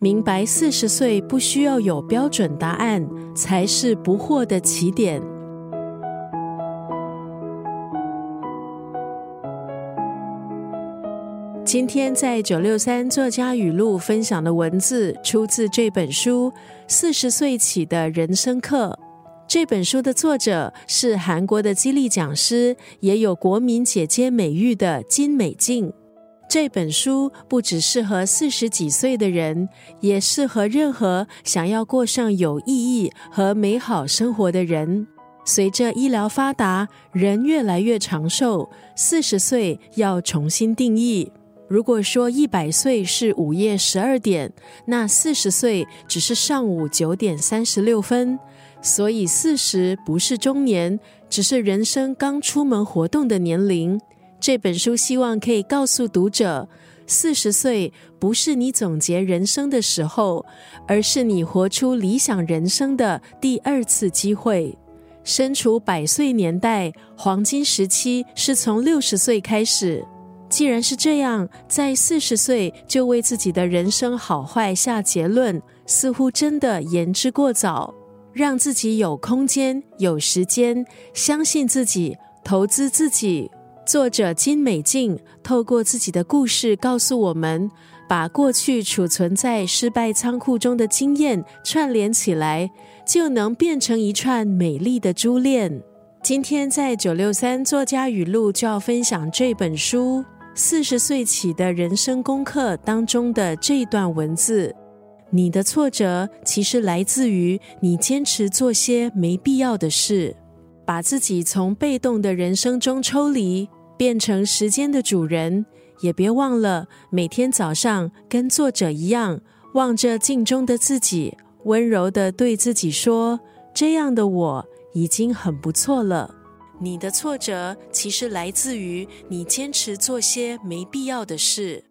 明白四十岁不需要有标准答案，才是不惑的起点。今天在九六三作家语录分享的文字，出自这本书《四十岁起的人生课》。这本书的作者是韩国的激励讲师，也有国民姐姐美誉的金美静。这本书不只适合四十几岁的人，也适合任何想要过上有意义和美好生活的人。随着医疗发达，人越来越长寿，四十岁要重新定义。如果说一百岁是午夜十二点，那四十岁只是上午九点三十六分。所以四十不是中年，只是人生刚出门活动的年龄。这本书希望可以告诉读者，四十岁不是你总结人生的时候，而是你活出理想人生的第二次机会。身处百岁年代，黄金时期是从六十岁开始。既然是这样，在四十岁就为自己的人生好坏下结论，似乎真的言之过早。让自己有空间、有时间，相信自己，投资自己。作者金美静透过自己的故事告诉我们：把过去储存在失败仓库中的经验串联起来，就能变成一串美丽的珠链。今天在九六三作家语录就要分享这本书《四十岁起的人生功课》当中的这段文字。你的挫折其实来自于你坚持做些没必要的事，把自己从被动的人生中抽离。变成时间的主人，也别忘了每天早上跟作者一样，望着镜中的自己，温柔的对自己说：“这样的我已经很不错了。”你的挫折其实来自于你坚持做些没必要的事。